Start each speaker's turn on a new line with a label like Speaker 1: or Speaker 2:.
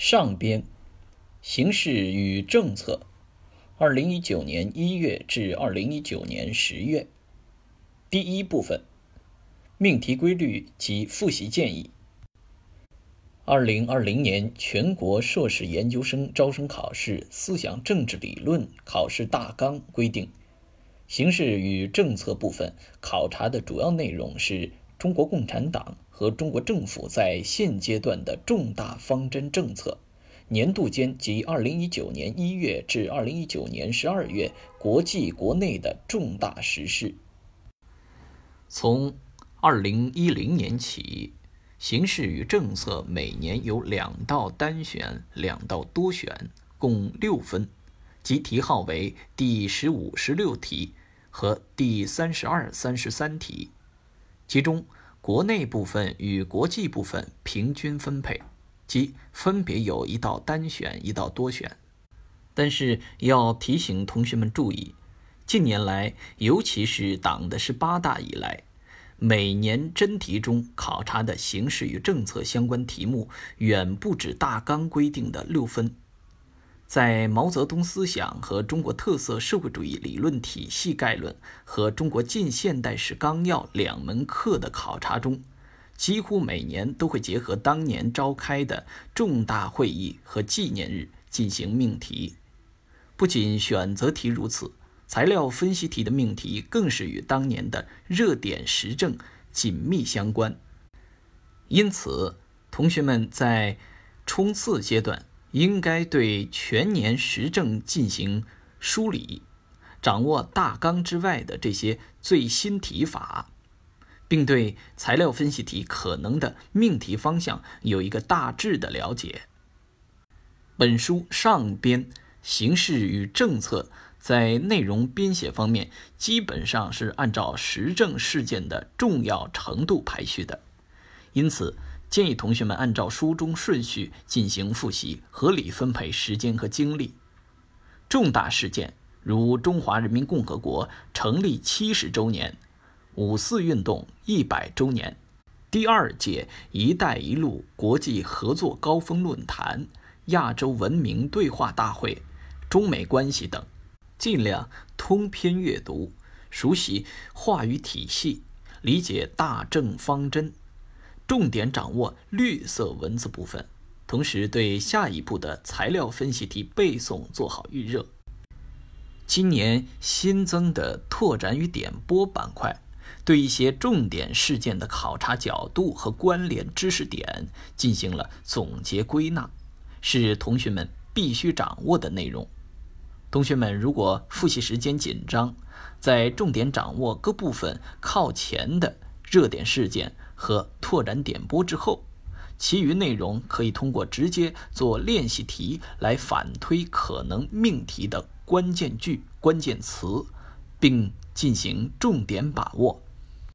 Speaker 1: 上边，形势与政策，二零一九年一月至二零一九年十月。第一部分，命题规律及复习建议。二零二零年全国硕士研究生招生考试思想政治理论考试大纲规定，形势与政策部分考察的主要内容是中国共产党。和中国政府在现阶段的重大方针政策，年度间及二零一九年一月至二零一九年十二月国际国内的重大实事。从二零一零年起，形势与政策每年有两道单选、两道多选，共六分，即题号为第十五、十六题和第三十二、三十三题，其中。国内部分与国际部分平均分配，即分别有一道单选，一道多选。但是要提醒同学们注意，近年来，尤其是党的十八大以来，每年真题中考察的形势与政策相关题目，远不止大纲规定的六分。在毛泽东思想和中国特色社会主义理论体系概论和中国近现代史纲要两门课的考察中，几乎每年都会结合当年召开的重大会议和纪念日进行命题。不仅选择题如此，材料分析题的命题更是与当年的热点时政紧密相关。因此，同学们在冲刺阶段。应该对全年时政进行梳理，掌握大纲之外的这些最新题法，并对材料分析题可能的命题方向有一个大致的了解。本书上边形势与政策在内容编写方面基本上是按照时政事件的重要程度排序的，因此。建议同学们按照书中顺序进行复习，合理分配时间和精力。重大事件如中华人民共和国成立七十周年、五四运动一百周年、第二届“一带一路”国际合作高峰论坛、亚洲文明对话大会、中美关系等，尽量通篇阅读，熟悉话语体系，理解大政方针。重点掌握绿色文字部分，同时对下一步的材料分析题背诵做好预热。今年新增的拓展与点拨板块，对一些重点事件的考察角度和关联知识点进行了总结归纳，是同学们必须掌握的内容。同学们如果复习时间紧张，在重点掌握各部分靠前的热点事件。和拓展点播之后，其余内容可以通过直接做练习题来反推可能命题的关键句、关键词，并进行重点把握。